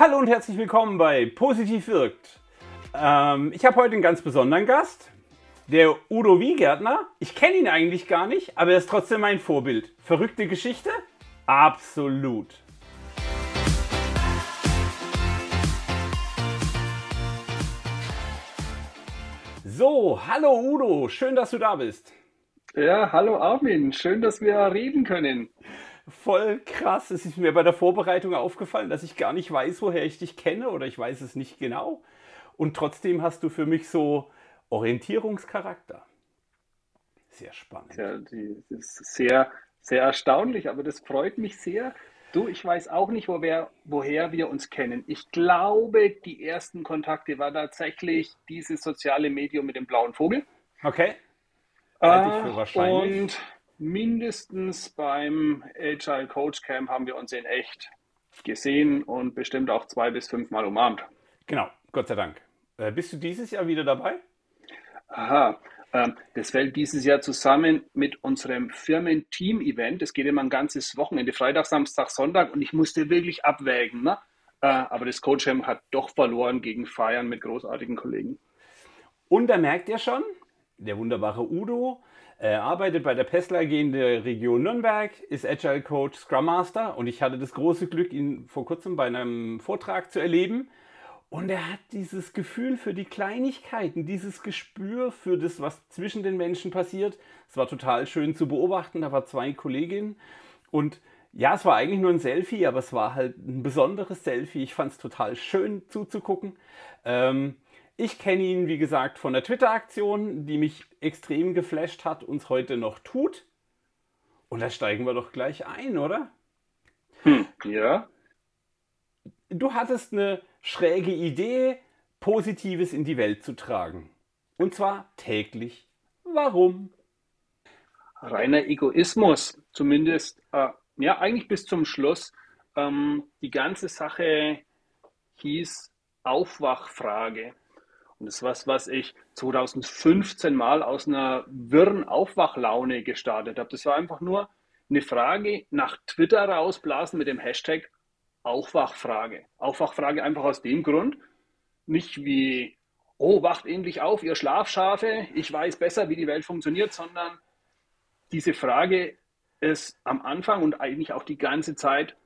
Hallo und herzlich willkommen bei Positiv wirkt. Ähm, ich habe heute einen ganz besonderen Gast, der Udo Wiegärtner. Ich kenne ihn eigentlich gar nicht, aber er ist trotzdem mein Vorbild. Verrückte Geschichte? Absolut. So, hallo Udo, schön, dass du da bist. Ja, hallo Armin, schön, dass wir reden können. Voll krass. Es ist mir bei der Vorbereitung aufgefallen, dass ich gar nicht weiß, woher ich dich kenne oder ich weiß es nicht genau. Und trotzdem hast du für mich so Orientierungscharakter. Sehr spannend. Ja, das ist sehr, sehr erstaunlich, aber das freut mich sehr. Du, ich weiß auch nicht, wo wir, woher wir uns kennen. Ich glaube, die ersten Kontakte war tatsächlich dieses soziale Medium mit dem blauen Vogel. Okay. Halte ich für wahrscheinlich. Und mindestens beim Agile Coach Camp haben wir uns in echt gesehen und bestimmt auch zwei bis fünfmal umarmt. Genau, Gott sei Dank. Äh, bist du dieses Jahr wieder dabei? Aha, ähm, das fällt dieses Jahr zusammen mit unserem Firmen-Team-Event. Es geht immer ein ganzes Wochenende, Freitag, Samstag, Sonntag und ich musste wirklich abwägen. Ne? Äh, aber das Coach Camp hat doch verloren gegen Feiern mit großartigen Kollegen. Und da merkt ihr schon, der wunderbare Udo er arbeitet bei der Pestler AG in der Region Nürnberg, ist Agile Coach Scrum Master und ich hatte das große Glück, ihn vor kurzem bei einem Vortrag zu erleben. Und er hat dieses Gefühl für die Kleinigkeiten, dieses Gespür für das, was zwischen den Menschen passiert. Es war total schön zu beobachten. Da waren zwei Kolleginnen und ja, es war eigentlich nur ein Selfie, aber es war halt ein besonderes Selfie. Ich fand es total schön zuzugucken. Ähm, ich kenne ihn, wie gesagt, von der Twitter-Aktion, die mich extrem geflasht hat, uns heute noch tut. Und da steigen wir doch gleich ein, oder? Hm, ja. Du hattest eine schräge Idee, Positives in die Welt zu tragen. Und zwar täglich. Warum? Reiner Egoismus, zumindest, äh, ja, eigentlich bis zum Schluss. Ähm, die ganze Sache hieß Aufwachfrage. Und das ist was, was ich 2015 mal aus einer wirren Aufwachlaune gestartet habe. Das war einfach nur eine Frage nach Twitter rausblasen mit dem Hashtag Aufwachfrage. Aufwachfrage einfach aus dem Grund, nicht wie, oh, wacht endlich auf, ihr Schlafschafe, ich weiß besser, wie die Welt funktioniert, sondern diese Frage ist am Anfang und eigentlich auch die ganze Zeit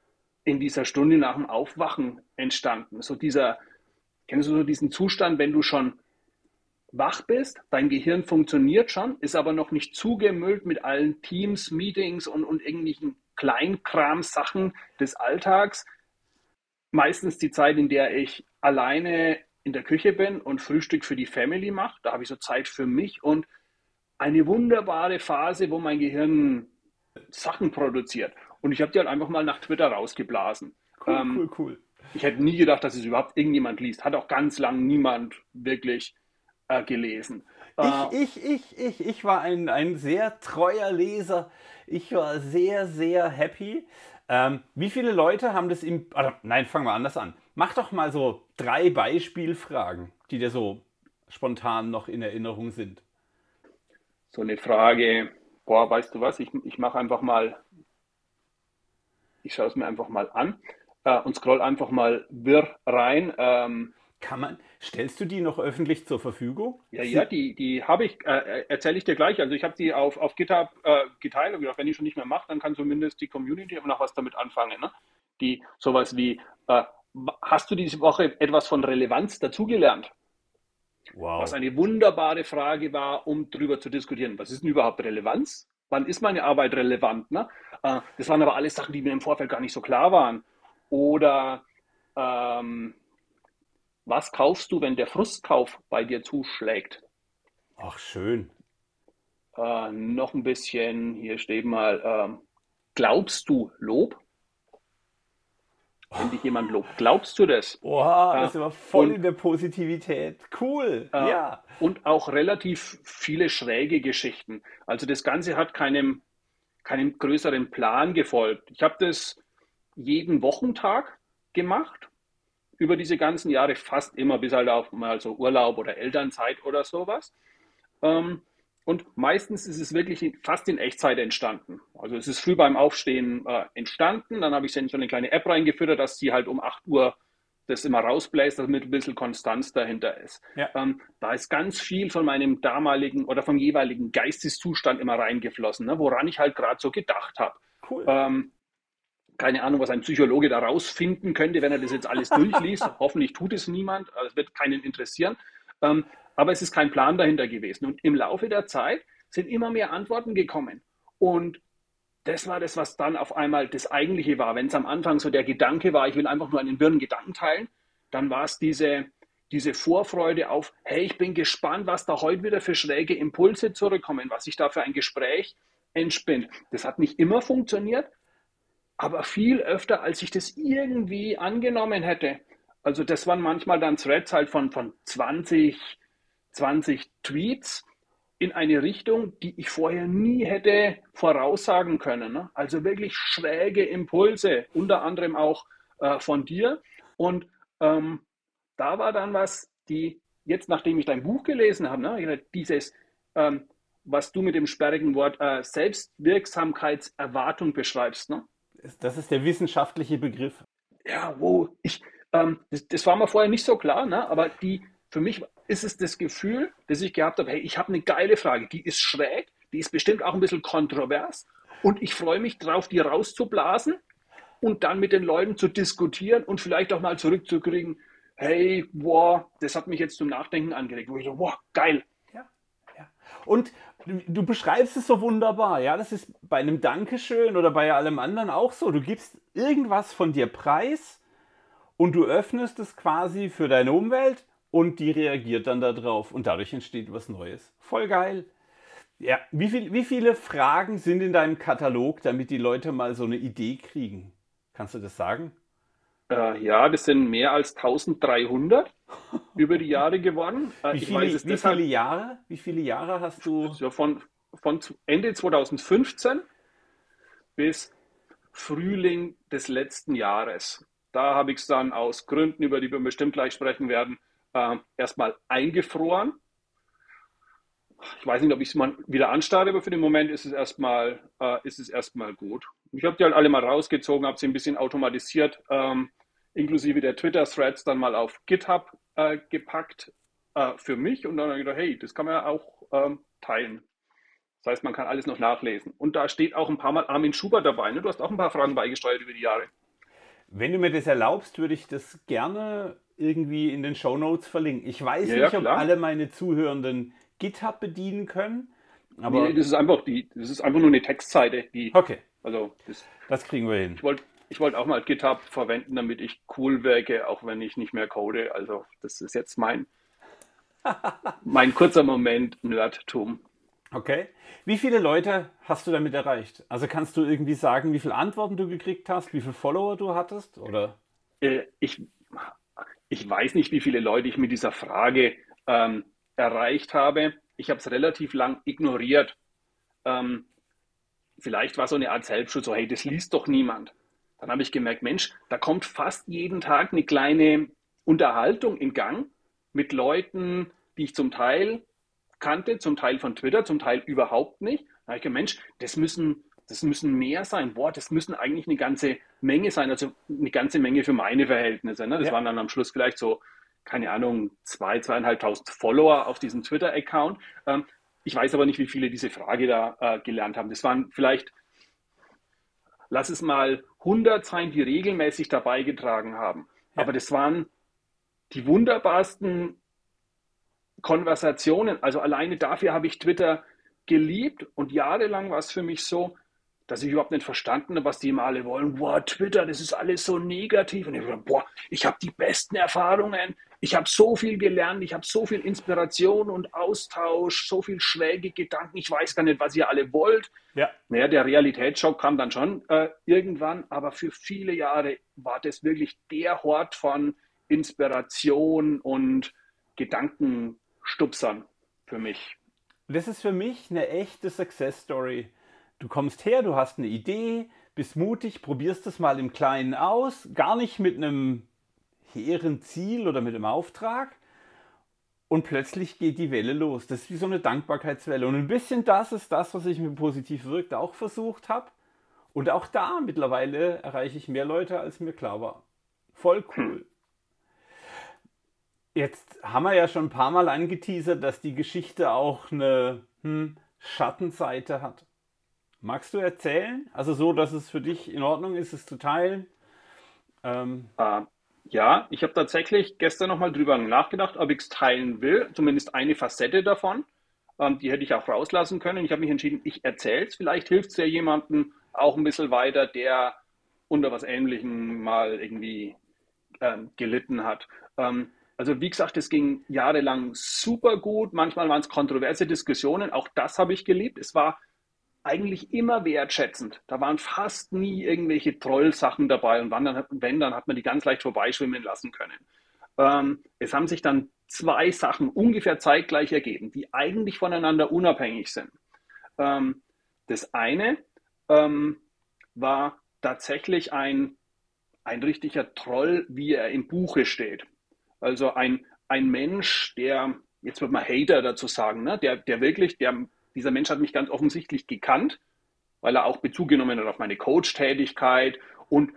in dieser Stunde nach dem Aufwachen entstanden. So dieser Kennst du so diesen Zustand, wenn du schon wach bist, dein Gehirn funktioniert schon, ist aber noch nicht zugemüllt mit allen Teams, Meetings und, und irgendwelchen Kleinkram-Sachen des Alltags. Meistens die Zeit, in der ich alleine in der Küche bin und Frühstück für die Family mache. Da habe ich so Zeit für mich und eine wunderbare Phase, wo mein Gehirn Sachen produziert. Und ich habe die halt einfach mal nach Twitter rausgeblasen. Cool, ähm, cool, cool. Ich hätte nie gedacht, dass es überhaupt irgendjemand liest. Hat auch ganz lang niemand wirklich äh, gelesen. Ich, äh, ich, ich, ich, ich war ein, ein sehr treuer Leser. Ich war sehr, sehr happy. Ähm, wie viele Leute haben das im. Oder, nein, fangen wir anders an. Mach doch mal so drei Beispielfragen, die dir so spontan noch in Erinnerung sind. So eine Frage, boah, weißt du was, ich, ich mache einfach mal, ich schaue es mir einfach mal an äh, und scroll einfach mal wirr rein. Ähm, kann man, stellst du die noch öffentlich zur Verfügung? Ja, ja, die, die habe ich, äh, erzähle ich dir gleich. Also ich habe die auf, auf GitHub äh, geteilt und gedacht, wenn ich schon nicht mehr mache, dann kann zumindest die Community noch was damit anfangen. Ne? Die sowas wie, äh, hast du diese Woche etwas von Relevanz dazugelernt? Wow. Was eine wunderbare Frage war, um darüber zu diskutieren. Was ist denn überhaupt Relevanz? Wann ist meine Arbeit relevant? Ne? Äh, das waren aber alles Sachen, die mir im Vorfeld gar nicht so klar waren. Oder ähm, was kaufst du, wenn der Frustkauf bei dir zuschlägt? Ach, schön. Äh, noch ein bisschen, hier steht mal, ähm, glaubst du Lob? Wenn dich jemand lobt, glaubst du das? Oha, das war voll und, in der Positivität. Cool, äh, ja. Und auch relativ viele schräge Geschichten. Also das Ganze hat keinem, keinem größeren Plan gefolgt. Ich habe das jeden Wochentag gemacht über diese ganzen Jahre, fast immer bis halt auf mal so Urlaub oder Elternzeit oder sowas. Ähm, und meistens ist es wirklich fast in Echtzeit entstanden. Also es ist früh beim Aufstehen äh, entstanden, dann habe ich in so eine kleine App reingeführt, dass sie halt um 8 Uhr das immer rausbläst, damit ein bisschen Konstanz dahinter ist. Ja. Ähm, da ist ganz viel von meinem damaligen oder vom jeweiligen Geisteszustand immer reingeflossen, ne, woran ich halt gerade so gedacht habe. Cool. Ähm, keine Ahnung, was ein Psychologe da rausfinden könnte, wenn er das jetzt alles durchliest. Hoffentlich tut es niemand, also es wird keinen interessieren. Ähm, aber es ist kein Plan dahinter gewesen. Und im Laufe der Zeit sind immer mehr Antworten gekommen. Und das war das, was dann auf einmal das Eigentliche war. Wenn es am Anfang so der Gedanke war, ich will einfach nur einen wirren Gedanken teilen, dann war es diese, diese Vorfreude auf, hey, ich bin gespannt, was da heute wieder für schräge Impulse zurückkommen, was sich da für ein Gespräch entspinnt. Das hat nicht immer funktioniert, aber viel öfter, als ich das irgendwie angenommen hätte. Also das waren manchmal dann Threads halt von, von 20, 20 Tweets in eine Richtung, die ich vorher nie hätte voraussagen können. Ne? Also wirklich schräge Impulse, unter anderem auch äh, von dir. Und ähm, da war dann was, die jetzt, nachdem ich dein Buch gelesen habe, ne, dieses, ähm, was du mit dem sperrigen Wort äh, Selbstwirksamkeitserwartung beschreibst. Ne? Das ist der wissenschaftliche Begriff. Ja, wo ich, ähm, das, das, war mir vorher nicht so klar, ne? aber die, für mich ist es das Gefühl, das ich gehabt habe, hey, ich habe eine geile Frage, die ist schräg, die ist bestimmt auch ein bisschen kontrovers und ich freue mich drauf, die rauszublasen und dann mit den Leuten zu diskutieren und vielleicht auch mal zurückzukriegen, hey, wow, das hat mich jetzt zum Nachdenken angeregt, wo ich so, wow, geil. Ja, ja. Und du, beschreibst es so wunderbar, ja, das ist bei einem Dankeschön oder bei allem anderen auch so. Du gibst irgendwas von dir preis und du öffnest es quasi für deine Umwelt und die reagiert dann darauf und dadurch entsteht was Neues. Voll geil. Ja, wie, viel, wie viele Fragen sind in deinem Katalog, damit die Leute mal so eine Idee kriegen? Kannst du das sagen? Äh, ja, das sind mehr als 1300 über die Jahre geworden. Äh, wie, viele, weiß, wie viele, Jahre? Wie viele Jahre hast du? So von, von Ende 2015 bis Frühling des letzten Jahres. Da habe ich es dann aus Gründen, über die wir bestimmt gleich sprechen werden, äh, erstmal eingefroren. Ich weiß nicht, ob ich es mal wieder anstarte, aber für den Moment ist es erstmal, äh, ist es erstmal gut. Ich habe die halt alle mal rausgezogen, habe sie ein bisschen automatisiert, ähm, inklusive der Twitter-Threads dann mal auf GitHub äh, gepackt äh, für mich und dann habe ich gedacht, hey, das kann man ja auch ähm, teilen. Das heißt, man kann alles noch nachlesen. Und da steht auch ein paar Mal Armin Schubert dabei. Ne? Du hast auch ein paar Fragen beigesteuert über die Jahre. Wenn du mir das erlaubst, würde ich das gerne irgendwie in den Show Notes verlinken. Ich weiß ja, nicht, ja, ob alle meine Zuhörenden GitHub bedienen können. Aber nee, das ist einfach die, das ist einfach nur eine Textseite. Die, okay. Also das, das kriegen wir hin. Ich wollte ich wollt auch mal GitHub verwenden, damit ich cool wirke, auch wenn ich nicht mehr code. Also das ist jetzt mein, mein kurzer Moment Nerdtum. Okay. Wie viele Leute hast du damit erreicht? Also kannst du irgendwie sagen, wie viele Antworten du gekriegt hast, wie viele Follower du hattest? Oder? Äh, ich ich weiß nicht, wie viele Leute ich mit dieser Frage ähm, erreicht habe. Ich habe es relativ lang ignoriert. Ähm, vielleicht war so eine Art Selbstschutz, so hey, das liest doch niemand. Dann habe ich gemerkt, Mensch, da kommt fast jeden Tag eine kleine Unterhaltung in Gang mit Leuten, die ich zum Teil kannte, zum Teil von Twitter, zum Teil überhaupt nicht. Da habe ich gedacht, Mensch, das müssen das müssen mehr sein. Boah, das müssen eigentlich eine ganze Menge sein, also eine ganze Menge für meine Verhältnisse. Ne? Das ja. waren dann am Schluss vielleicht so, keine Ahnung, zwei, zweieinhalbtausend Follower auf diesem Twitter-Account. Ähm, ich weiß aber nicht, wie viele diese Frage da äh, gelernt haben. Das waren vielleicht, lass es mal 100 sein, die regelmäßig dabei getragen haben. Ja. Aber das waren die wunderbarsten Konversationen. Also alleine dafür habe ich Twitter geliebt und jahrelang war es für mich so, dass ich überhaupt nicht verstanden habe, was die immer alle wollen. Boah, Twitter, das ist alles so negativ. Und ich boah, ich habe die besten Erfahrungen. Ich habe so viel gelernt. Ich habe so viel Inspiration und Austausch, so viel schräge Gedanken. Ich weiß gar nicht, was ihr alle wollt. Ja. Naja, der Realitätsschock kam dann schon äh, irgendwann. Aber für viele Jahre war das wirklich der Hort von Inspiration und Gedankenstupsern für mich. Das ist für mich eine echte Success Story Du kommst her, du hast eine Idee, bist mutig, probierst es mal im Kleinen aus, gar nicht mit einem hehren Ziel oder mit einem Auftrag. Und plötzlich geht die Welle los. Das ist wie so eine Dankbarkeitswelle. Und ein bisschen das ist das, was ich mit positiv wirkt auch versucht habe. Und auch da mittlerweile erreiche ich mehr Leute, als mir klar war. Voll cool. Jetzt haben wir ja schon ein paar Mal angeteasert, dass die Geschichte auch eine hm, Schattenseite hat. Magst du erzählen? Also so, dass es für dich in Ordnung ist, es zu teilen? Ähm. Äh, ja, ich habe tatsächlich gestern nochmal drüber nachgedacht, ob ich es teilen will. Zumindest eine Facette davon. Ähm, die hätte ich auch rauslassen können. Ich habe mich entschieden, ich erzähle es. Vielleicht hilft es ja jemandem auch ein bisschen weiter, der unter was Ähnlichem mal irgendwie ähm, gelitten hat. Ähm, also wie gesagt, es ging jahrelang super gut. Manchmal waren es kontroverse Diskussionen. Auch das habe ich geliebt. Es war eigentlich immer wertschätzend. Da waren fast nie irgendwelche Trollsachen dabei. Und dann, wenn, dann hat man die ganz leicht vorbeischwimmen lassen können. Ähm, es haben sich dann zwei Sachen ungefähr zeitgleich ergeben, die eigentlich voneinander unabhängig sind. Ähm, das eine ähm, war tatsächlich ein, ein richtiger Troll, wie er im Buche steht. Also ein, ein Mensch, der, jetzt wird man Hater dazu sagen, ne? der, der wirklich, der, dieser Mensch hat mich ganz offensichtlich gekannt, weil er auch Bezug genommen hat auf meine Coach-Tätigkeit und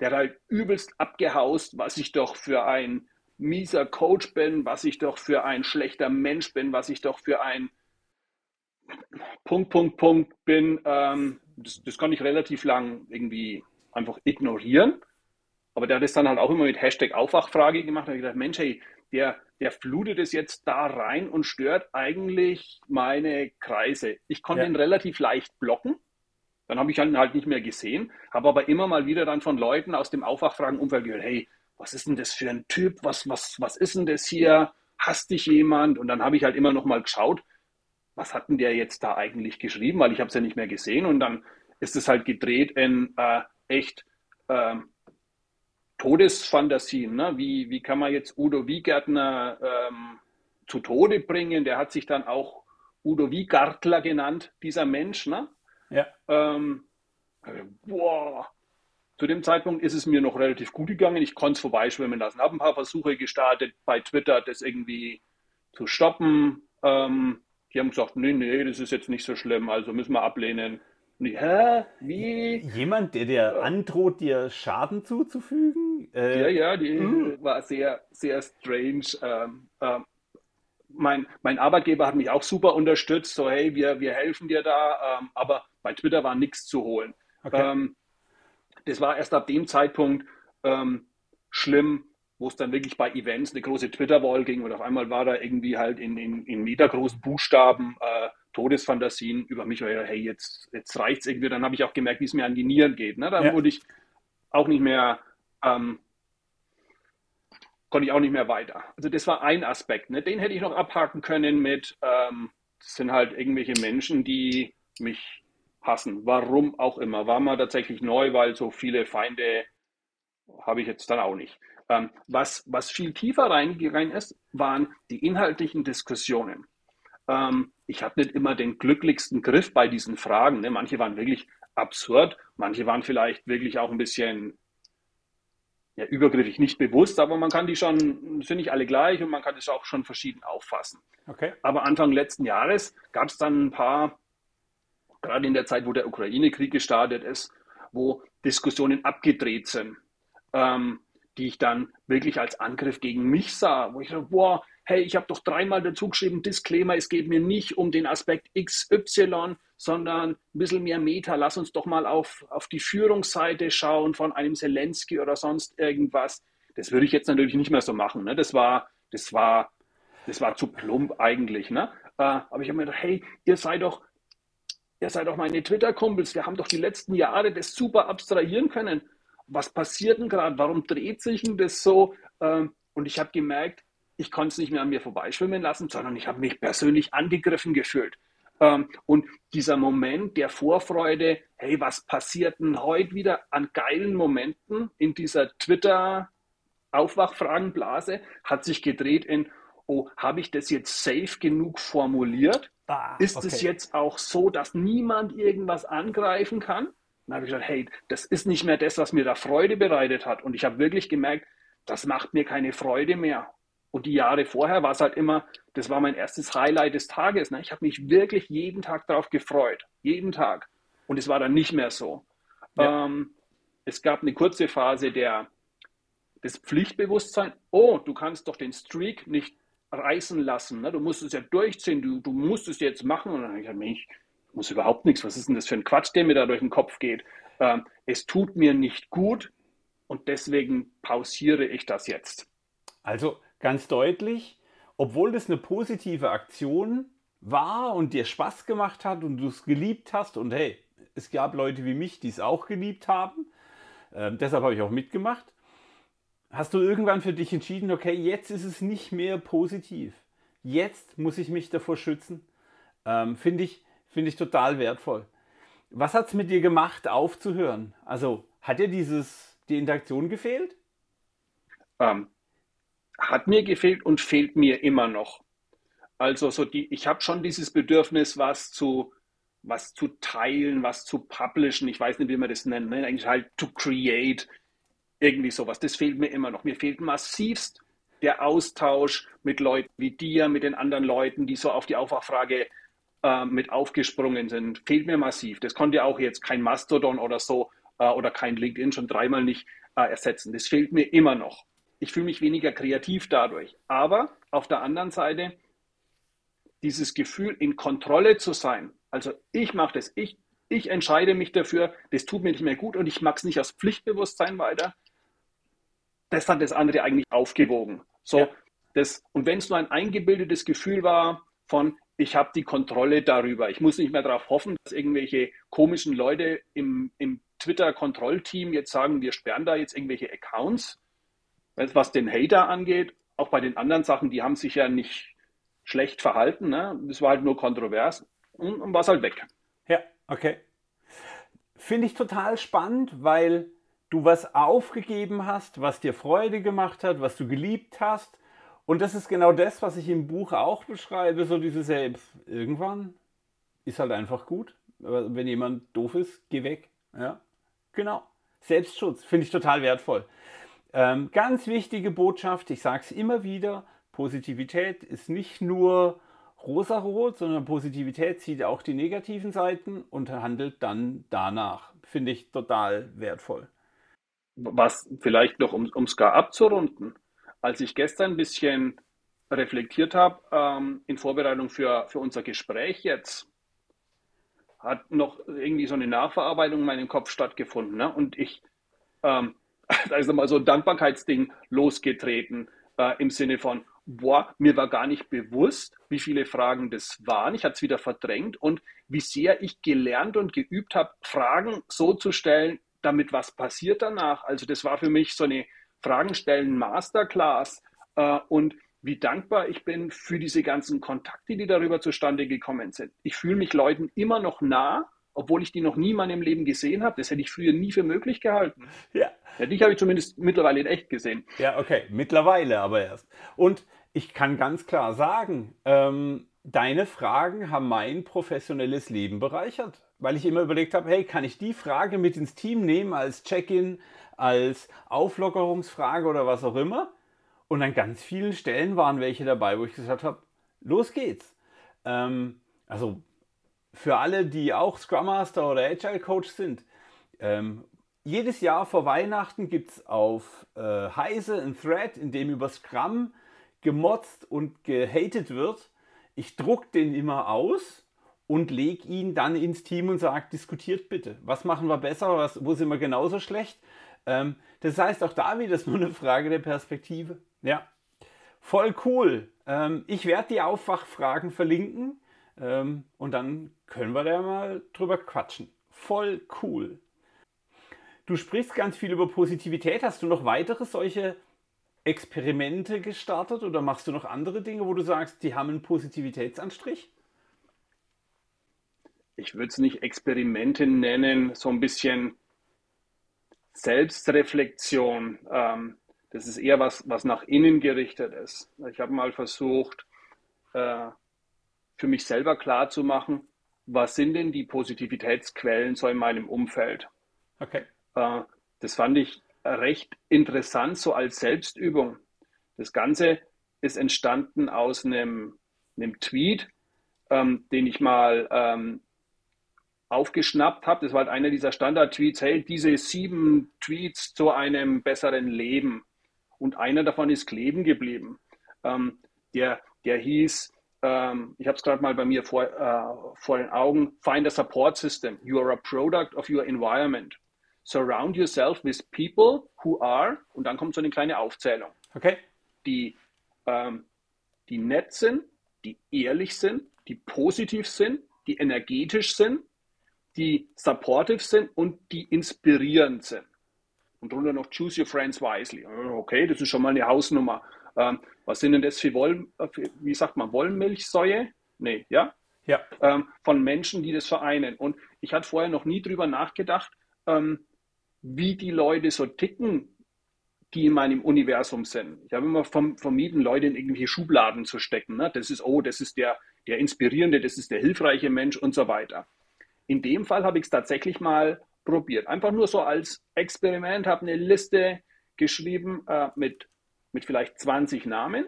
der hat halt übelst abgehaust, was ich doch für ein mieser Coach bin, was ich doch für ein schlechter Mensch bin, was ich doch für ein Punkt, Punkt, Punkt bin. Ähm, das, das konnte ich relativ lang irgendwie einfach ignorieren. Aber der hat es dann halt auch immer mit Hashtag Aufwachfrage gemacht. Da habe ich gedacht, Mensch, hey, der, der flutet es jetzt da rein und stört eigentlich meine Kreise. Ich konnte ja. ihn relativ leicht blocken. Dann habe ich ihn halt nicht mehr gesehen, habe aber immer mal wieder dann von Leuten aus dem Aufwachfragen-Umfeld gehört, hey, was ist denn das für ein Typ? Was, was, was ist denn das hier? Hasst dich jemand? Und dann habe ich halt immer noch mal geschaut, was hat denn der jetzt da eigentlich geschrieben? Weil ich habe es ja nicht mehr gesehen. Und dann ist es halt gedreht in äh, echt ähm, Todesfantasien. Ne? Wie, wie kann man jetzt Udo Wiegärtner ähm, zu Tode bringen? Der hat sich dann auch Udo Wiegartler genannt, dieser Mensch. Ne? Ja. Ähm, boah. Zu dem Zeitpunkt ist es mir noch relativ gut gegangen. Ich konnte es vorbeischwimmen lassen. Habe ein paar Versuche gestartet bei Twitter, das irgendwie zu stoppen. Ähm, die haben gesagt, nee, nee, das ist jetzt nicht so schlimm, also müssen wir ablehnen. Hä? Wie? Jemand, der dir androht, dir Schaden zuzufügen? Äh, ja, ja, die mh. war sehr, sehr strange. Ähm, ähm, mein, mein Arbeitgeber hat mich auch super unterstützt, so hey, wir, wir helfen dir da, ähm, aber bei Twitter war nichts zu holen. Okay. Ähm, das war erst ab dem Zeitpunkt ähm, schlimm, wo es dann wirklich bei Events eine große Twitter-Wall ging und auf einmal war da irgendwie halt in, in, in metergroßen Buchstaben äh, Todesfantasien über mich, oder hey, jetzt, jetzt reicht es irgendwie. Dann habe ich auch gemerkt, wie es mir an die Nieren geht. Ne? Dann ja. wurde ich auch nicht mehr, ähm, konnte ich auch nicht mehr weiter. Also das war ein Aspekt. Ne? Den hätte ich noch abhaken können mit, ähm, das sind halt irgendwelche Menschen, die mich hassen. Warum auch immer. War mal tatsächlich neu, weil so viele Feinde habe ich jetzt dann auch nicht. Ähm, was, was viel tiefer reingegangen ist, waren die inhaltlichen Diskussionen. Ähm, ich habe nicht immer den glücklichsten Griff bei diesen Fragen. Ne? Manche waren wirklich absurd, manche waren vielleicht wirklich auch ein bisschen ja, übergriffig, nicht bewusst, aber man kann die schon, sind nicht alle gleich und man kann das auch schon verschieden auffassen. Okay. Aber Anfang letzten Jahres gab es dann ein paar, gerade in der Zeit, wo der Ukraine-Krieg gestartet ist, wo Diskussionen abgedreht sind, ähm, die ich dann wirklich als Angriff gegen mich sah, wo ich dachte, boah, hey, ich habe doch dreimal dazu geschrieben, Disclaimer, es geht mir nicht um den Aspekt XY, sondern ein bisschen mehr Meta. Lass uns doch mal auf, auf die Führungsseite schauen von einem Zelensky oder sonst irgendwas. Das würde ich jetzt natürlich nicht mehr so machen. Ne? Das war, das war, das war zu plump eigentlich. Ne? Äh, aber ich habe mir gedacht, hey, ihr seid doch, ihr seid doch meine Twitter-Kumpels. Wir haben doch die letzten Jahre das super abstrahieren können. Was passiert denn gerade? Warum dreht sich denn das so? Ähm, und ich habe gemerkt, ich konnte es nicht mehr an mir vorbeischwimmen lassen, sondern ich habe mich persönlich angegriffen gefühlt. Ähm, und dieser Moment der Vorfreude, hey, was passiert denn heute wieder an geilen Momenten in dieser Twitter-Aufwachfragenblase, hat sich gedreht in, oh, habe ich das jetzt safe genug formuliert? Ah, Ist okay. es jetzt auch so, dass niemand irgendwas angreifen kann? Dann habe ich gesagt, hey, das ist nicht mehr das, was mir da Freude bereitet hat. Und ich habe wirklich gemerkt, das macht mir keine Freude mehr. Und die Jahre vorher war es halt immer, das war mein erstes Highlight des Tages. Ne? Ich habe mich wirklich jeden Tag darauf gefreut. Jeden Tag. Und es war dann nicht mehr so. Ja. Ähm, es gab eine kurze Phase der, das Pflichtbewusstsein, oh, du kannst doch den Streak nicht reißen lassen, ne? du musst es ja durchziehen, du, du musst es jetzt machen. Und dann habe ich gesagt, Mensch, ich muss überhaupt nichts, was ist denn das für ein Quatsch, der mir da durch den Kopf geht? Ähm, es tut mir nicht gut und deswegen pausiere ich das jetzt. Also ganz deutlich, obwohl das eine positive Aktion war und dir Spaß gemacht hat und du es geliebt hast und hey, es gab Leute wie mich, die es auch geliebt haben, äh, deshalb habe ich auch mitgemacht, hast du irgendwann für dich entschieden, okay, jetzt ist es nicht mehr positiv. Jetzt muss ich mich davor schützen. Ähm, Finde ich, find ich total wertvoll. Was hat es mit dir gemacht, aufzuhören? Also hat dir dieses, die Interaktion gefehlt? Ähm, hat mir gefehlt und fehlt mir immer noch. Also so die, ich habe schon dieses Bedürfnis, was zu, was zu teilen, was zu publishen. Ich weiß nicht, wie man das nennt. Ne? Eigentlich halt to create. Irgendwie sowas. Das fehlt mir immer noch. Mir fehlt massivst der Austausch mit Leuten wie dir, mit den anderen Leuten, die so auf die Aufwachfrage äh, mit aufgesprungen sind. Fehlt mir massiv. Das konnte auch jetzt kein Mastodon oder so äh, oder kein LinkedIn schon dreimal nicht äh, ersetzen. Das fehlt mir immer noch. Ich fühle mich weniger kreativ dadurch. Aber auf der anderen Seite dieses Gefühl, in Kontrolle zu sein. Also ich mache das, ich, ich entscheide mich dafür, das tut mir nicht mehr gut und ich mag es nicht aus Pflichtbewusstsein weiter. Das hat das andere eigentlich aufgewogen. So, ja. das, und wenn es nur ein eingebildetes Gefühl war von, ich habe die Kontrolle darüber. Ich muss nicht mehr darauf hoffen, dass irgendwelche komischen Leute im, im Twitter-Kontrollteam jetzt sagen, wir sperren da jetzt irgendwelche Accounts. Was den Hater angeht, auch bei den anderen Sachen, die haben sich ja nicht schlecht verhalten. Ne? Das war halt nur kontrovers und, und war es halt weg. Ja, okay. Finde ich total spannend, weil du was aufgegeben hast, was dir Freude gemacht hat, was du geliebt hast. Und das ist genau das, was ich im Buch auch beschreibe, so dieses, hey, irgendwann ist halt einfach gut. Wenn jemand doof ist, geh weg. Ja, genau. Selbstschutz finde ich total wertvoll. Ähm, ganz wichtige Botschaft, ich sage es immer wieder, Positivität ist nicht nur rosarot, sondern Positivität sieht auch die negativen Seiten und handelt dann danach. Finde ich total wertvoll. Was vielleicht noch, um es gar abzurunden, als ich gestern ein bisschen reflektiert habe ähm, in Vorbereitung für, für unser Gespräch jetzt, hat noch irgendwie so eine Nachverarbeitung in meinem Kopf stattgefunden. Ne? Und ich, ähm, da ist mal so ein Dankbarkeitsding losgetreten äh, im Sinne von, boah, mir war gar nicht bewusst, wie viele Fragen das waren. Ich hatte es wieder verdrängt und wie sehr ich gelernt und geübt habe, Fragen so zu stellen, damit was passiert danach. Also das war für mich so eine Fragenstellen Masterclass äh, und wie dankbar ich bin für diese ganzen Kontakte, die darüber zustande gekommen sind. Ich fühle mich Leuten immer noch nah, obwohl ich die noch nie in meinem Leben gesehen habe. Das hätte ich früher nie für möglich gehalten. Ja. ja dich habe ich zumindest mittlerweile in echt gesehen. Ja, okay, mittlerweile aber erst. Und ich kann ganz klar sagen, ähm, deine Fragen haben mein professionelles Leben bereichert, weil ich immer überlegt habe, hey, kann ich die Frage mit ins Team nehmen als Check-in, als Auflockerungsfrage oder was auch immer? Und an ganz vielen Stellen waren welche dabei, wo ich gesagt habe, los geht's. Ähm, also für alle, die auch Scrum Master oder Agile Coach sind, ähm, jedes Jahr vor Weihnachten gibt es auf äh, Heise ein Thread, in dem über Scrum gemotzt und gehatet wird, ich druck den immer aus und lege ihn dann ins Team und sage, diskutiert bitte. Was machen wir besser, was, wo sind wir genauso schlecht? Ähm, das heißt, auch da wieder ist nur eine Frage der Perspektive. Ja, voll cool. Ähm, ich werde die Aufwachfragen verlinken ähm, und dann können wir da mal drüber quatschen. Voll cool. Du sprichst ganz viel über Positivität. Hast du noch weitere solche Experimente gestartet oder machst du noch andere Dinge, wo du sagst, die haben einen Positivitätsanstrich? Ich würde es nicht Experimente nennen, so ein bisschen Selbstreflexion. Ähm, das ist eher was, was nach innen gerichtet ist. Ich habe mal versucht, äh, für mich selber klar zu machen, was sind denn die Positivitätsquellen so in meinem Umfeld. Okay. Äh, das fand ich recht interessant, so als Selbstübung. Das Ganze ist entstanden aus einem, einem Tweet, ähm, den ich mal ähm, aufgeschnappt habe. Das war halt einer dieser Standard-Tweets, hey, diese sieben Tweets zu einem besseren Leben. Und einer davon ist kleben geblieben. Ähm, der, der hieß, ähm, ich habe es gerade mal bei mir vor, äh, vor den Augen, Find a Support System. You are a product of your environment. Surround yourself with people who are, und dann kommt so eine kleine Aufzählung. Okay. Die, ähm, die nett sind, die ehrlich sind, die positiv sind, die energetisch sind, die supportive sind und die inspirierend sind. Und drunter noch Choose Your Friends Wisely. Okay, das ist schon mal eine Hausnummer. Ähm, was sind denn das für Woll, wie sagt man, Wollmilchsäue? Nee, ja? Ja. Ähm, von Menschen, die das vereinen. Und ich hatte vorher noch nie drüber nachgedacht, ähm, wie die Leute so ticken, die in meinem Universum sind. Ich habe immer vom, vermieden, Leute in irgendwelche Schubladen zu stecken. Ne? Das ist, oh, das ist der, der inspirierende, das ist der hilfreiche Mensch und so weiter. In dem Fall habe ich es tatsächlich mal probiert. Einfach nur so als Experiment, habe eine Liste geschrieben äh, mit, mit vielleicht 20 Namen.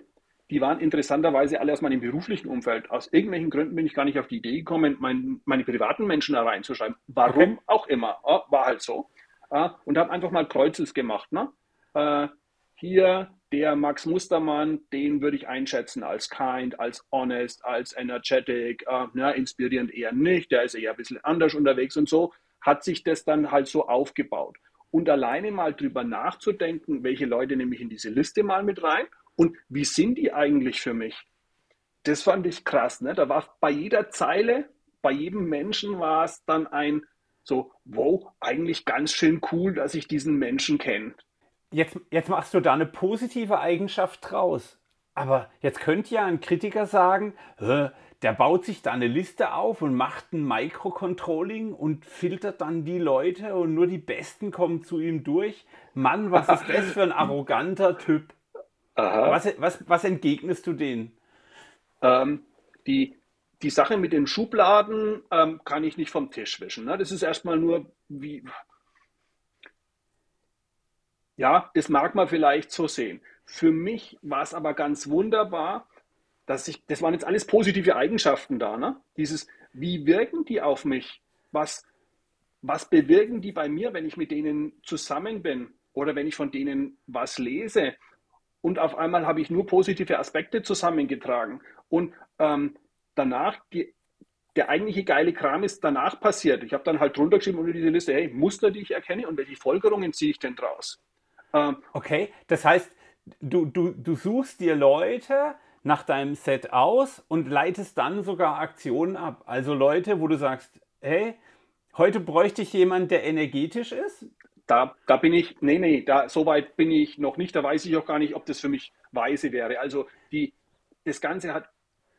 Die waren interessanterweise alle aus meinem beruflichen Umfeld. Aus irgendwelchen Gründen bin ich gar nicht auf die Idee gekommen, mein, meine privaten Menschen da reinzuschreiben. Warum okay. auch immer. Oh, war halt so. Äh, und habe einfach mal Kreuzes gemacht. Ne? Äh, hier der Max Mustermann, den würde ich einschätzen als kind, als honest, als energetic, äh, ne, inspirierend eher nicht, der ist eher ein bisschen anders unterwegs und so, hat sich das dann halt so aufgebaut. Und alleine mal drüber nachzudenken, welche Leute nehme ich in diese Liste mal mit rein und wie sind die eigentlich für mich? Das fand ich krass. Ne? Da war bei jeder Zeile, bei jedem Menschen war es dann ein so, wow, eigentlich ganz schön cool, dass ich diesen Menschen kenne jetzt, jetzt machst du da eine positive Eigenschaft draus. Aber jetzt könnte ja ein Kritiker sagen, der baut sich da eine Liste auf und macht ein Microcontrolling und filtert dann die Leute und nur die Besten kommen zu ihm durch. Mann, was ist das für ein arroganter Typ? Was, was, was entgegnest du denen? Ähm, die, die Sache mit den Schubladen ähm, kann ich nicht vom Tisch wischen. Ne? Das ist erstmal nur, wie, ja, das mag man vielleicht so sehen. Für mich war es aber ganz wunderbar, dass ich, das waren jetzt alles positive Eigenschaften da, ne? Dieses, wie wirken die auf mich? Was, was bewirken die bei mir, wenn ich mit denen zusammen bin oder wenn ich von denen was lese? Und auf einmal habe ich nur positive Aspekte zusammengetragen. Und ähm, danach, die, der eigentliche geile Kram ist danach passiert. Ich habe dann halt drunter geschrieben unter diese Liste, hey, Muster, die ich erkenne und welche Folgerungen ziehe ich denn draus? Ähm, okay, das heißt, du, du, du suchst dir Leute nach deinem Set aus und leitest dann sogar Aktionen ab. Also Leute, wo du sagst, hey, heute bräuchte ich jemanden, der energetisch ist. Da, da bin ich, nee, nee, da, so weit bin ich noch nicht. Da weiß ich auch gar nicht, ob das für mich weise wäre. Also die, das Ganze hat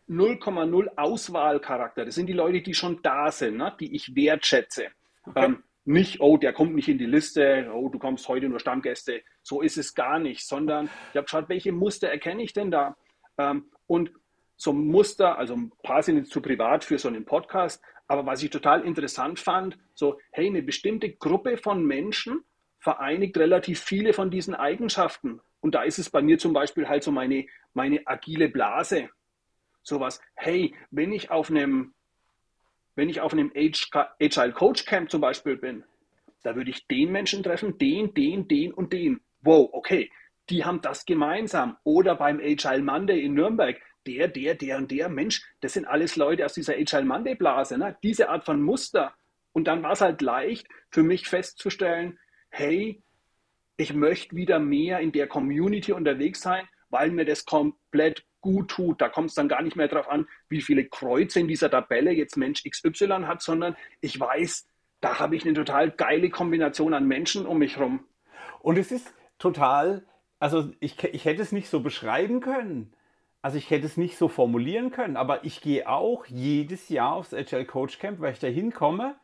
0,0 Auswahlcharakter. Das sind die Leute, die schon da sind, ne? die ich wertschätze. Okay. Ähm, nicht, oh, der kommt nicht in die Liste, oh, du kommst heute nur Stammgäste. So ist es gar nicht, sondern ich habe geschaut, welche Muster erkenne ich denn da? Ähm, und so Muster, also ein paar sind jetzt zu privat für so einen Podcast, aber was ich total interessant fand, so, hey, eine bestimmte Gruppe von Menschen vereinigt relativ viele von diesen Eigenschaften. Und da ist es bei mir zum Beispiel halt so meine, meine agile Blase. Sowas, hey, wenn ich auf einem wenn ich auf einem Agile Coach Camp zum Beispiel bin, da würde ich den Menschen treffen, den, den, den und den. Wow, okay, die haben das gemeinsam. Oder beim Agile Monday in Nürnberg, der, der, der und der Mensch, das sind alles Leute aus dieser Agile Monday Blase, ne? diese Art von Muster. Und dann war es halt leicht für mich festzustellen, hey, ich möchte wieder mehr in der Community unterwegs sein, weil mir das komplett gut tut. Da kommt es dann gar nicht mehr darauf an, wie viele Kreuze in dieser Tabelle jetzt Mensch XY hat, sondern ich weiß, da habe ich eine total geile Kombination an Menschen um mich herum. Und es ist total, also ich, ich hätte es nicht so beschreiben können. Also ich hätte es nicht so formulieren können, aber ich gehe auch jedes Jahr aufs Agile Coach Camp, weil ich da hinkomme.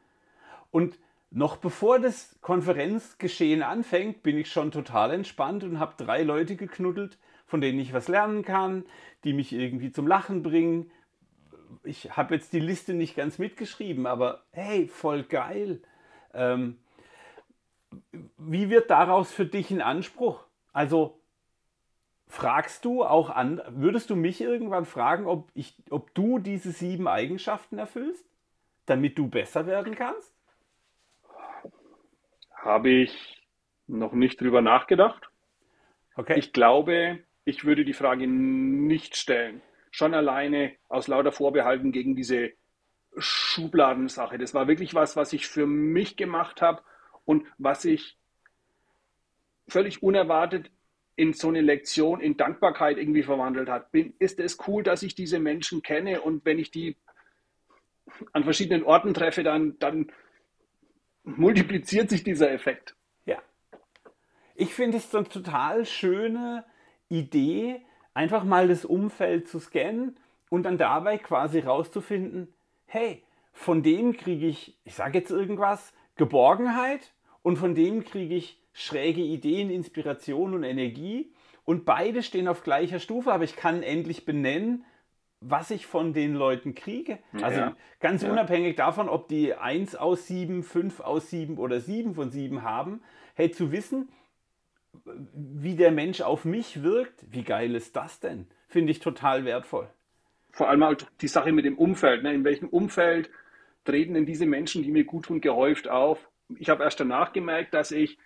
Und noch bevor das Konferenzgeschehen anfängt, bin ich schon total entspannt und habe drei Leute geknuddelt, von denen ich was lernen kann, die mich irgendwie zum Lachen bringen. Ich habe jetzt die Liste nicht ganz mitgeschrieben, aber hey, voll geil. Ähm, wie wird daraus für dich ein Anspruch? Also fragst du auch an, würdest du mich irgendwann fragen, ob, ich, ob du diese sieben Eigenschaften erfüllst, damit du besser werden kannst? Habe ich noch nicht drüber nachgedacht. Okay. Ich glaube, ich würde die Frage nicht stellen. Schon alleine aus lauter Vorbehalten gegen diese Schubladensache. Das war wirklich was, was ich für mich gemacht habe und was ich völlig unerwartet in so eine Lektion in Dankbarkeit irgendwie verwandelt hat. Bin, ist es cool, dass ich diese Menschen kenne und wenn ich die an verschiedenen Orten treffe, dann, dann multipliziert sich dieser Effekt. Ja. Ich finde es so eine total schöne Idee, einfach mal das Umfeld zu scannen und dann dabei quasi rauszufinden, hey, von dem kriege ich, ich sage jetzt irgendwas, Geborgenheit und von dem kriege ich schräge Ideen, Inspiration und Energie. Und beide stehen auf gleicher Stufe, aber ich kann endlich benennen, was ich von den Leuten kriege. Also ja. ganz ja. unabhängig davon, ob die 1 aus 7, 5 aus 7 oder 7 von 7 haben, hey, zu wissen, wie der Mensch auf mich wirkt, wie geil ist das denn? Finde ich total wertvoll. Vor allem halt die Sache mit dem Umfeld. Ne? In welchem Umfeld treten denn diese Menschen, die mir gut tun, gehäuft auf? Ich habe erst danach gemerkt, dass ich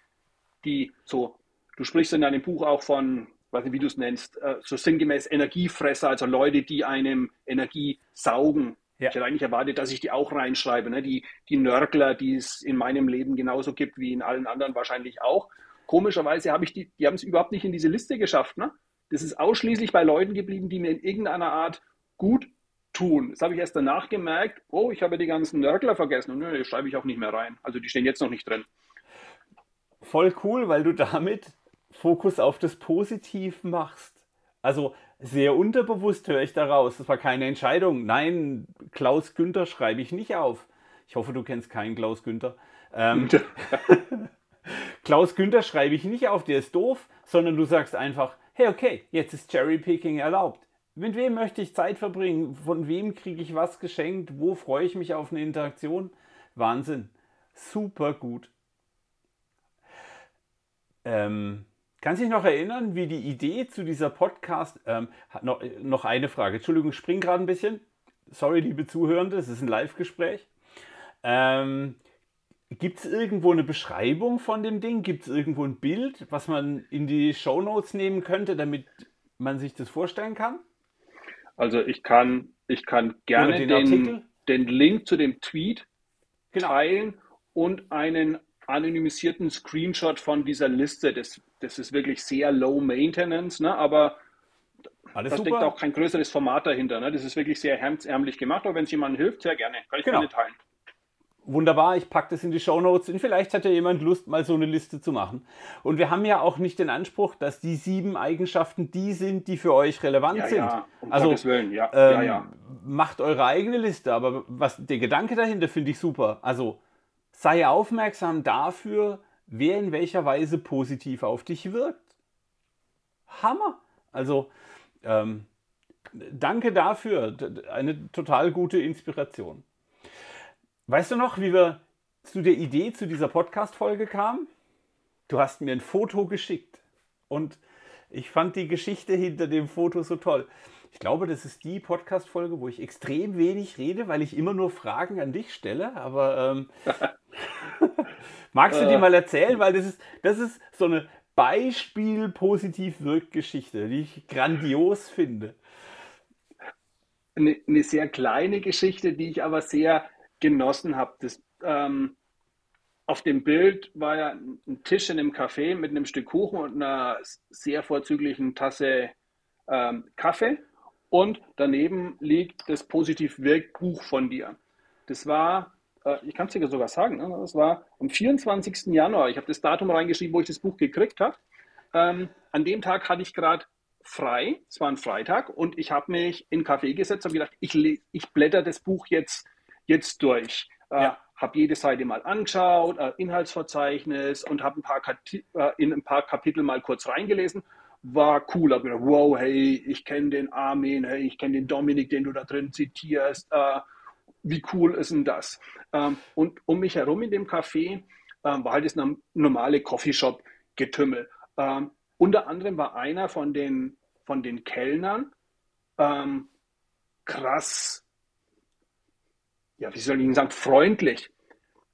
die so, du sprichst in deinem Buch auch von, weiß nicht, wie du es nennst, äh, so sinngemäß Energiefresser, also Leute, die einem Energie saugen. Ja. Ich hätte eigentlich erwartet, dass ich die auch reinschreibe. Ne? Die, die Nörgler, die es in meinem Leben genauso gibt wie in allen anderen wahrscheinlich auch. Komischerweise habe ich die, die haben es überhaupt nicht in diese Liste geschafft. Ne? Das ist ausschließlich bei Leuten geblieben, die mir in irgendeiner Art gut tun. Das habe ich erst danach gemerkt. Oh, ich habe die ganzen Nörgler vergessen. Und nö, die schreibe ich auch nicht mehr rein. Also die stehen jetzt noch nicht drin. Voll cool, weil du damit Fokus auf das Positiv machst. Also sehr unterbewusst höre ich daraus. Das war keine Entscheidung. Nein, Klaus Günther schreibe ich nicht auf. Ich hoffe, du kennst keinen Klaus Günther. Ähm, Klaus Günther schreibe ich nicht auf, der ist doof, sondern du sagst einfach, hey, okay, jetzt ist Cherrypicking erlaubt. Mit wem möchte ich Zeit verbringen? Von wem kriege ich was geschenkt? Wo freue ich mich auf eine Interaktion? Wahnsinn. Super gut. Ähm, Kannst du dich noch erinnern, wie die Idee zu dieser Podcast, ähm, noch, noch eine Frage, Entschuldigung, spring gerade ein bisschen. Sorry, liebe Zuhörende, es ist ein Live-Gespräch. Ähm, Gibt es irgendwo eine Beschreibung von dem Ding? Gibt es irgendwo ein Bild, was man in die Show Notes nehmen könnte, damit man sich das vorstellen kann? Also ich kann, ich kann gerne den, den, den, Link zu dem Tweet genau. teilen und einen anonymisierten Screenshot von dieser Liste. Das, das ist wirklich sehr low maintenance, ne? aber Alles da super. steckt auch kein größeres Format dahinter. Ne? Das ist wirklich sehr hemdsärmlich gemacht, aber wenn es jemandem hilft, sehr gerne. Kann ich genau. gerne teilen. Wunderbar, ich packe das in die Show Notes und vielleicht hat ja jemand Lust, mal so eine Liste zu machen. Und wir haben ja auch nicht den Anspruch, dass die sieben Eigenschaften die sind, die für euch relevant ja, sind. Ja, um also Willen, ja, ähm, ja, ja. Macht eure eigene Liste, aber was der Gedanke dahinter finde ich super. Also sei aufmerksam dafür, wer in welcher Weise positiv auf dich wirkt. Hammer. Also ähm, danke dafür. Eine total gute Inspiration. Weißt du noch, wie wir zu der Idee zu dieser Podcast-Folge kamen? Du hast mir ein Foto geschickt und ich fand die Geschichte hinter dem Foto so toll. Ich glaube, das ist die Podcast-Folge, wo ich extrem wenig rede, weil ich immer nur Fragen an dich stelle. Aber ähm, magst du die mal erzählen? Weil das ist, das ist so eine Beispiel-Positiv-Wirk-Geschichte, die ich grandios finde. Eine, eine sehr kleine Geschichte, die ich aber sehr genossen habe. Das, ähm, auf dem Bild war ja ein Tisch in einem Café mit einem Stück Kuchen und einer sehr vorzüglichen Tasse ähm, Kaffee. Und daneben liegt das Positiv-Wirkbuch von dir. Das war, äh, ich kann es dir sogar sagen, ne? das war am 24. Januar. Ich habe das Datum reingeschrieben, wo ich das Buch gekriegt habe. Ähm, an dem Tag hatte ich gerade frei, es war ein Freitag, und ich habe mich in einen Café gesetzt und gedacht, ich, ich blätter das Buch jetzt jetzt durch. Äh, ja. Habe jede Seite mal angeschaut, äh, Inhaltsverzeichnis und habe ein paar äh, in ein paar Kapitel mal kurz reingelesen. War cool, habe gedacht, wow, hey, ich kenne den Armin, hey, ich kenne den Dominik, den du da drin zitierst. Äh, wie cool ist denn das? Ähm, und um mich herum in dem Café ähm, war halt das normale Coffeeshop-Getümmel. Ähm, unter anderem war einer von den, von den Kellnern ähm, krass ja, wie soll ich Ihnen sagen, freundlich.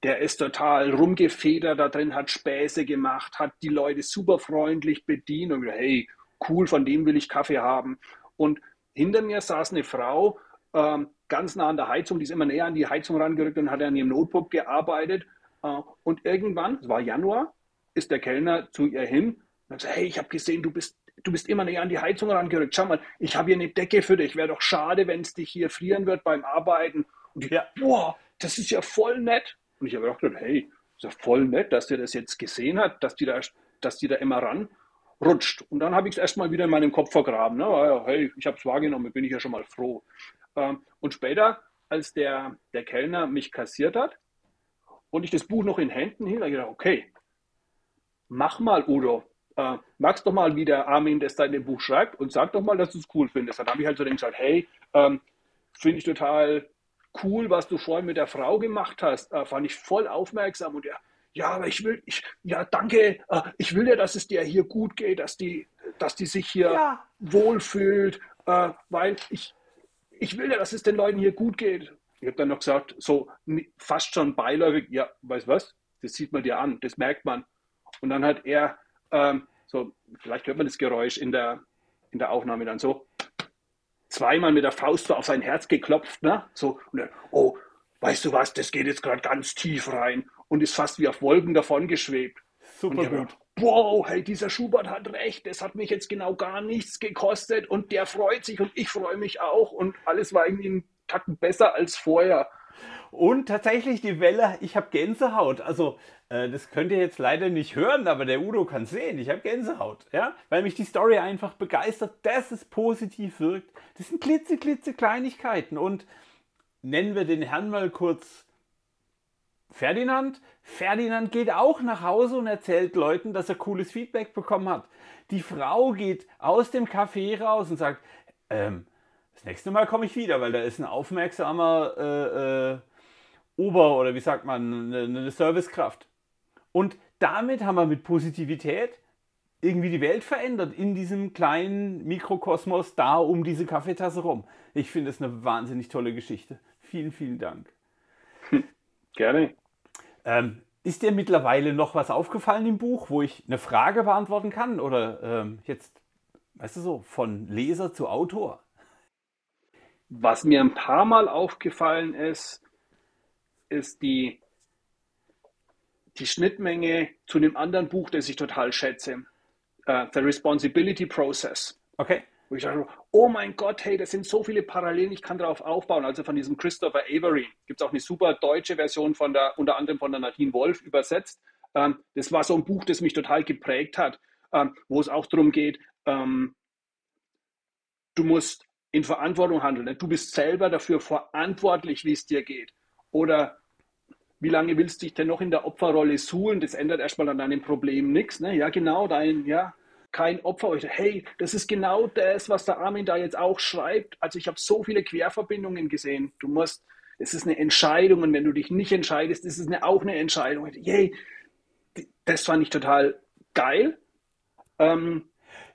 der ist total rumgefedert da drin, hat Späße gemacht, hat die Leute super freundlich bedient und gesagt, hey, cool, von dem will ich Kaffee haben. Und hinter mir saß eine Frau, ähm, ganz nah an der Heizung, die ist immer näher an die Heizung rangerückt und hat an ihrem Notebook gearbeitet. Äh, und irgendwann, es war Januar, ist der Kellner zu ihr hin und hat gesagt, hey, ich habe gesehen, du bist, du bist immer näher an die Heizung rangerückt. Schau mal, ich habe hier eine Decke für dich. Wäre doch schade, wenn es dich hier frieren wird beim Arbeiten. Und ich, ja. boah, das ist ja voll nett. Und ich habe gedacht, hey, ist ja voll nett, dass der das jetzt gesehen hat, dass die da, dass die da immer ran rutscht. Und dann habe ich es erstmal wieder in meinem Kopf vergraben. Ne? Hey, ich habe es wahrgenommen, bin ich ja schon mal froh. Ähm, und später, als der, der Kellner mich kassiert hat und ich das Buch noch in Händen hielt, habe ich gedacht, okay, mach mal, Udo. Äh, magst doch mal, wie der Armin das da in dem Buch schreibt und sag doch mal, dass du es cool findest. Dann habe ich halt so gesagt, hey, ähm, finde ich total cool, was du vorhin mit der Frau gemacht hast. Äh, fand ich voll aufmerksam und ja, ja, aber ich will, ich, ja, danke, äh, ich will ja, dass es dir hier gut geht, dass die, dass die sich hier ja. wohlfühlt, äh, weil ich, ich will ja, dass es den Leuten hier gut geht. Ich habe dann noch gesagt, so fast schon beiläufig, ja, weißt du was, das sieht man dir an, das merkt man. Und dann hat er, ähm, so, vielleicht hört man das Geräusch in der, in der Aufnahme dann so, zweimal mit der Faust so auf sein Herz geklopft, ne? So, und er, oh, weißt du was, das geht jetzt gerade ganz tief rein und ist fast wie auf Wolken davon geschwebt. Super gut. Gedacht, wow, hey, dieser Schubert hat recht, das hat mich jetzt genau gar nichts gekostet und der freut sich und ich freue mich auch und alles war irgendwie einen Tacken besser als vorher. Und tatsächlich die Welle, ich habe Gänsehaut. Also, äh, das könnt ihr jetzt leider nicht hören, aber der Udo kann sehen. Ich habe Gänsehaut, ja, weil mich die Story einfach begeistert, dass es positiv wirkt. Das sind klitze, klitze Kleinigkeiten. Und nennen wir den Herrn mal kurz Ferdinand. Ferdinand geht auch nach Hause und erzählt Leuten, dass er cooles Feedback bekommen hat. Die Frau geht aus dem Café raus und sagt, ähm, das nächste Mal komme ich wieder, weil da ist ein aufmerksamer äh, äh, Ober- oder wie sagt man, eine, eine Servicekraft. Und damit haben wir mit Positivität irgendwie die Welt verändert in diesem kleinen Mikrokosmos da um diese Kaffeetasse rum. Ich finde es eine wahnsinnig tolle Geschichte. Vielen, vielen Dank. Gerne. Ähm, ist dir mittlerweile noch was aufgefallen im Buch, wo ich eine Frage beantworten kann? Oder ähm, jetzt, weißt du so, von Leser zu Autor? Was mir ein paar Mal aufgefallen ist, ist die, die Schnittmenge zu einem anderen Buch, das ich total schätze. Uh, The Responsibility Process. Okay. Wo ich dachte, oh mein Gott, hey, das sind so viele Parallelen, ich kann darauf aufbauen. Also von diesem Christopher Avery gibt es auch eine super deutsche Version von der, unter anderem von der Nadine Wolf übersetzt. Ähm, das war so ein Buch, das mich total geprägt hat, ähm, wo es auch darum geht, ähm, du musst in Verantwortung handeln. Du bist selber dafür verantwortlich, wie es dir geht. Oder wie lange willst du dich denn noch in der Opferrolle suhlen? Das ändert erstmal an deinem Problem nichts. Ne? Ja, genau, dein, ja, kein Opfer. Hey, das ist genau das, was der Armin da jetzt auch schreibt. Also ich habe so viele Querverbindungen gesehen. Du musst, es ist eine Entscheidung und wenn du dich nicht entscheidest, ist es eine, auch eine Entscheidung. Yay, das fand ich total geil. Ähm,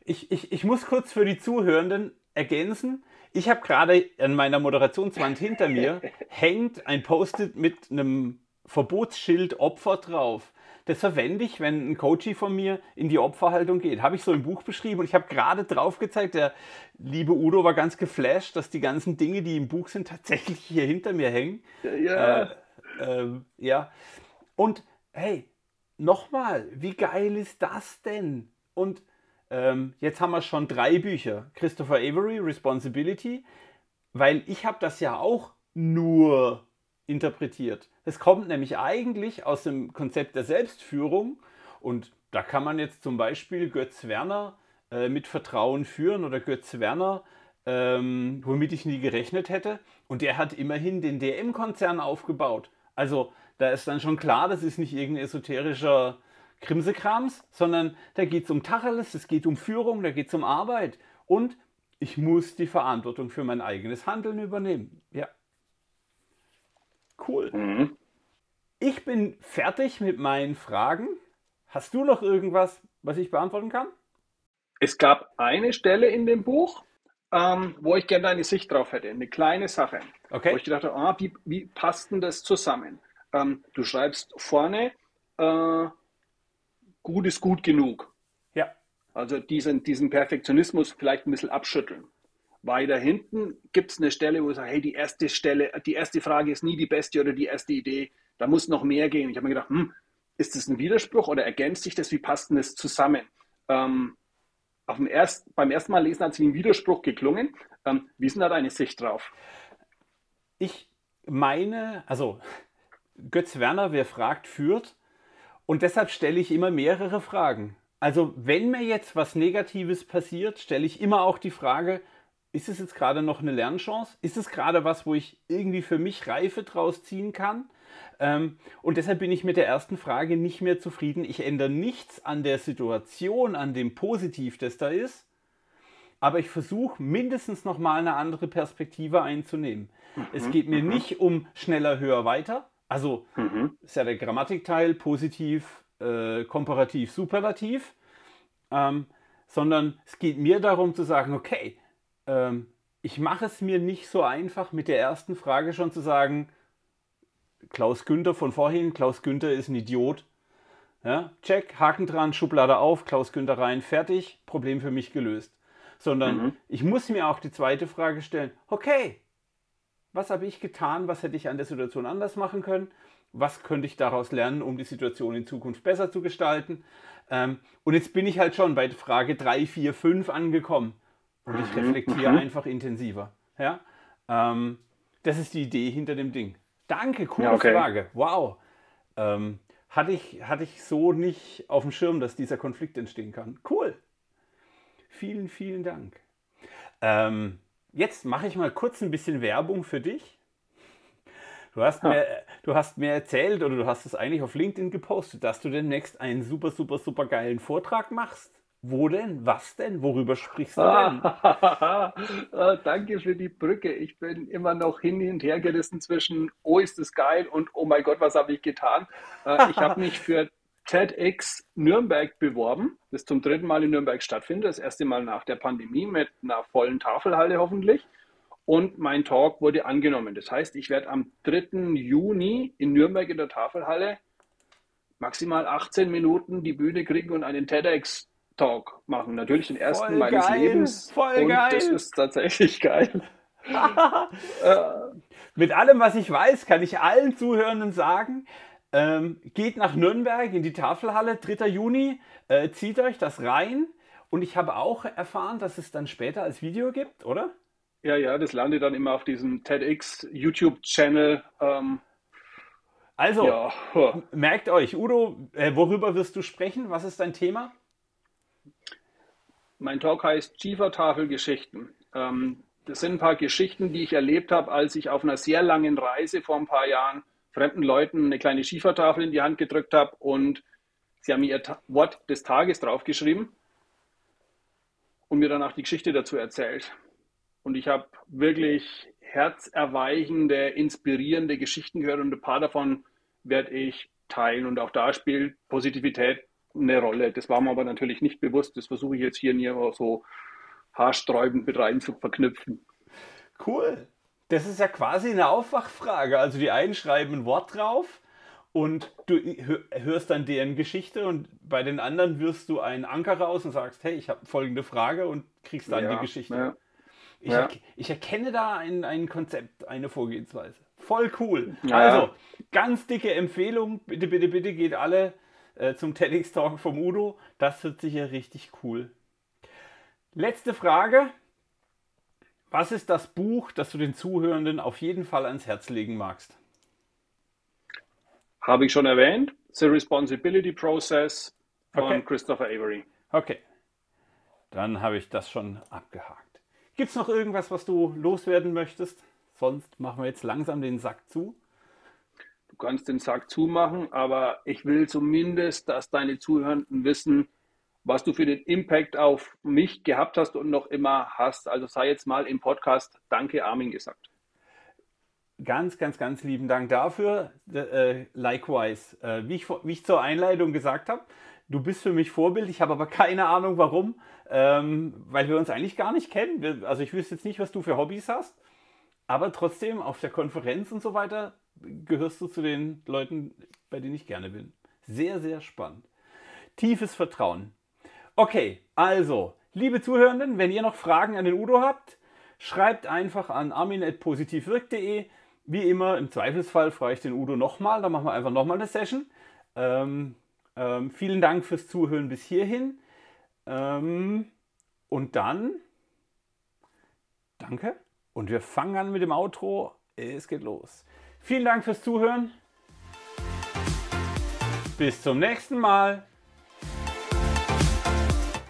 ich, ich, ich muss kurz für die Zuhörenden ergänzen. Ich habe gerade an meiner Moderationswand hinter mir hängt ein Post-it mit einem Verbotsschild Opfer drauf das verwende ich, wenn ein Coachie von mir in die Opferhaltung geht. Habe ich so im Buch beschrieben und ich habe gerade drauf gezeigt, der liebe Udo war ganz geflasht, dass die ganzen Dinge, die im Buch sind, tatsächlich hier hinter mir hängen. Ja. Äh, äh, ja. Und hey, nochmal, wie geil ist das denn? Und ähm, jetzt haben wir schon drei Bücher. Christopher Avery, Responsibility, weil ich habe das ja auch nur interpretiert. Es kommt nämlich eigentlich aus dem Konzept der Selbstführung und da kann man jetzt zum Beispiel Götz Werner äh, mit Vertrauen führen oder Götz Werner, ähm, womit ich nie gerechnet hätte. Und der hat immerhin den DM-Konzern aufgebaut. Also da ist dann schon klar, das ist nicht irgendein esoterischer Krimsekrams, sondern da geht es um Tacheles, es geht um Führung, da geht es um Arbeit. Und ich muss die Verantwortung für mein eigenes Handeln übernehmen. Ja. Cool. Mhm. Ich bin fertig mit meinen Fragen. Hast du noch irgendwas, was ich beantworten kann? Es gab eine Stelle in dem Buch, ähm, wo ich gerne deine Sicht drauf hätte. Eine kleine Sache. Okay. Wo ich gedacht habe, ah, wie, wie passt denn das zusammen? ähm, du schreibst vorne, äh, gut ist gut genug. Ja. Also diesen, diesen Perfektionismus vielleicht ein bisschen abschütteln. Weiter hinten gibt es eine Stelle, wo du sagst, hey, die erste Stelle, die erste Frage ist nie die beste oder die erste Idee. Da muss noch mehr gehen. Ich habe mir gedacht, hm, ist das ein Widerspruch oder ergänzt sich das? Wie passt denn das zusammen? Ähm, auf dem erst, beim ersten Mal lesen hat es wie ein Widerspruch geklungen. Ähm, wie ist denn da deine Sicht drauf? Ich meine, also Götz Werner, wer fragt, führt. Und deshalb stelle ich immer mehrere Fragen. Also wenn mir jetzt was Negatives passiert, stelle ich immer auch die Frage, ist es jetzt gerade noch eine Lernchance? Ist es gerade was, wo ich irgendwie für mich Reife draus ziehen kann? Ähm, und deshalb bin ich mit der ersten Frage nicht mehr zufrieden. Ich ändere nichts an der Situation, an dem Positiv, das da ist. Aber ich versuche mindestens nochmal eine andere Perspektive einzunehmen. Mhm, es geht mir mhm. nicht um schneller, höher, weiter. Also mhm. ist ja der Grammatikteil positiv, äh, komparativ, superlativ. Ähm, sondern es geht mir darum zu sagen, okay, ähm, ich mache es mir nicht so einfach mit der ersten Frage schon zu sagen, Klaus Günther von vorhin, Klaus Günther ist ein Idiot. Ja, check, Haken dran, Schublade auf, Klaus Günther rein, fertig, Problem für mich gelöst. Sondern mhm. ich muss mir auch die zweite Frage stellen, okay, was habe ich getan, was hätte ich an der Situation anders machen können, was könnte ich daraus lernen, um die Situation in Zukunft besser zu gestalten. Ähm, und jetzt bin ich halt schon bei Frage 3, 4, 5 angekommen und ich mhm, reflektiere mhm. einfach intensiver. Ja? Ähm, das ist die Idee hinter dem Ding. Danke, coole ja, okay. Frage. Wow. Ähm, hatte, ich, hatte ich so nicht auf dem Schirm, dass dieser Konflikt entstehen kann. Cool. Vielen, vielen Dank. Ähm, jetzt mache ich mal kurz ein bisschen Werbung für dich. Du hast, mir, du hast mir erzählt oder du hast es eigentlich auf LinkedIn gepostet, dass du demnächst einen super, super, super geilen Vortrag machst. Wo denn? Was denn? Worüber sprichst du denn? Ah, danke für die Brücke. Ich bin immer noch hin und her gerissen zwischen, oh, ist das geil und oh mein Gott, was habe ich getan? Äh, ich habe mich für TEDx Nürnberg beworben, das zum dritten Mal in Nürnberg stattfindet, das erste Mal nach der Pandemie mit einer vollen Tafelhalle hoffentlich. Und mein Talk wurde angenommen. Das heißt, ich werde am 3. Juni in Nürnberg in der Tafelhalle maximal 18 Minuten die Bühne kriegen und einen TEDx Talk machen. Natürlich den ersten voll meines geil, Lebens. Voll und geil. Das ist tatsächlich geil. äh, Mit allem, was ich weiß, kann ich allen Zuhörenden sagen, ähm, geht nach Nürnberg in die Tafelhalle, 3. Juni, äh, zieht euch das rein. Und ich habe auch erfahren, dass es dann später als Video gibt, oder? Ja, ja, das landet dann immer auf diesem TEDx YouTube-Channel. Ähm, also, ja. merkt euch, Udo, äh, worüber wirst du sprechen? Was ist dein Thema? Mein Talk heißt Schiefertafelgeschichten. Ähm, das sind ein paar Geschichten, die ich erlebt habe, als ich auf einer sehr langen Reise vor ein paar Jahren fremden Leuten eine kleine Schiefertafel in die Hand gedrückt habe und sie haben mir ihr Wort des Tages draufgeschrieben und mir danach die Geschichte dazu erzählt. Und ich habe wirklich herzerweichende, inspirierende Geschichten gehört und ein paar davon werde ich teilen. Und auch da spielt Positivität eine Rolle. Das war mir aber natürlich nicht bewusst. Das versuche ich jetzt hier nie so haarsträubend mit rein zu verknüpfen. Cool. Das ist ja quasi eine Aufwachfrage. Also die einen schreiben ein Wort drauf und du hörst dann deren Geschichte und bei den anderen wirst du einen Anker raus und sagst, hey, ich habe folgende Frage und kriegst dann ja, die Geschichte. Ja. Ich, ja. er, ich, erkenne da ein, ein Konzept, eine Vorgehensweise. Voll cool. Also, ganz dicke Empfehlung. Bitte, bitte, bitte geht alle äh, zum TEDx-Talk vom Udo. Das wird sicher richtig cool. Letzte Frage. Was ist das Buch, das du den Zuhörenden auf jeden Fall ans Herz legen magst? Habe ich schon erwähnt. The Responsibility Process von okay. Christopher Avery. Okay. Dann habe ich das schon abgehakt. Gibt es noch irgendwas, was du loswerden möchtest? Sonst machen wir jetzt langsam den Sack zu. Du kannst den Sack zumachen, aber ich will zumindest, dass deine Zuhörenden wissen, was du für den Impact auf mich gehabt hast und noch immer hast. Also sei jetzt mal im Podcast Danke Armin gesagt. Ganz, ganz, ganz lieben Dank dafür. Äh, likewise, äh, wie, ich, wie ich zur Einleitung gesagt habe, du bist für mich Vorbild. Ich habe aber keine Ahnung warum, ähm, weil wir uns eigentlich gar nicht kennen. Also ich wüsste jetzt nicht, was du für Hobbys hast, aber trotzdem auf der Konferenz und so weiter gehörst du zu den Leuten, bei denen ich gerne bin. Sehr, sehr spannend. Tiefes Vertrauen. Okay, also, liebe Zuhörenden, wenn ihr noch Fragen an den Udo habt, schreibt einfach an armin.positivwirk.de. Wie immer, im Zweifelsfall frage ich den Udo nochmal, dann machen wir einfach nochmal eine Session. Ähm, ähm, vielen Dank fürs Zuhören bis hierhin. Ähm, und dann, danke. Und wir fangen an mit dem Outro. Es geht los. Vielen Dank fürs Zuhören. Bis zum nächsten Mal.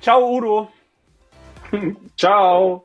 Ciao, Udo. Ciao.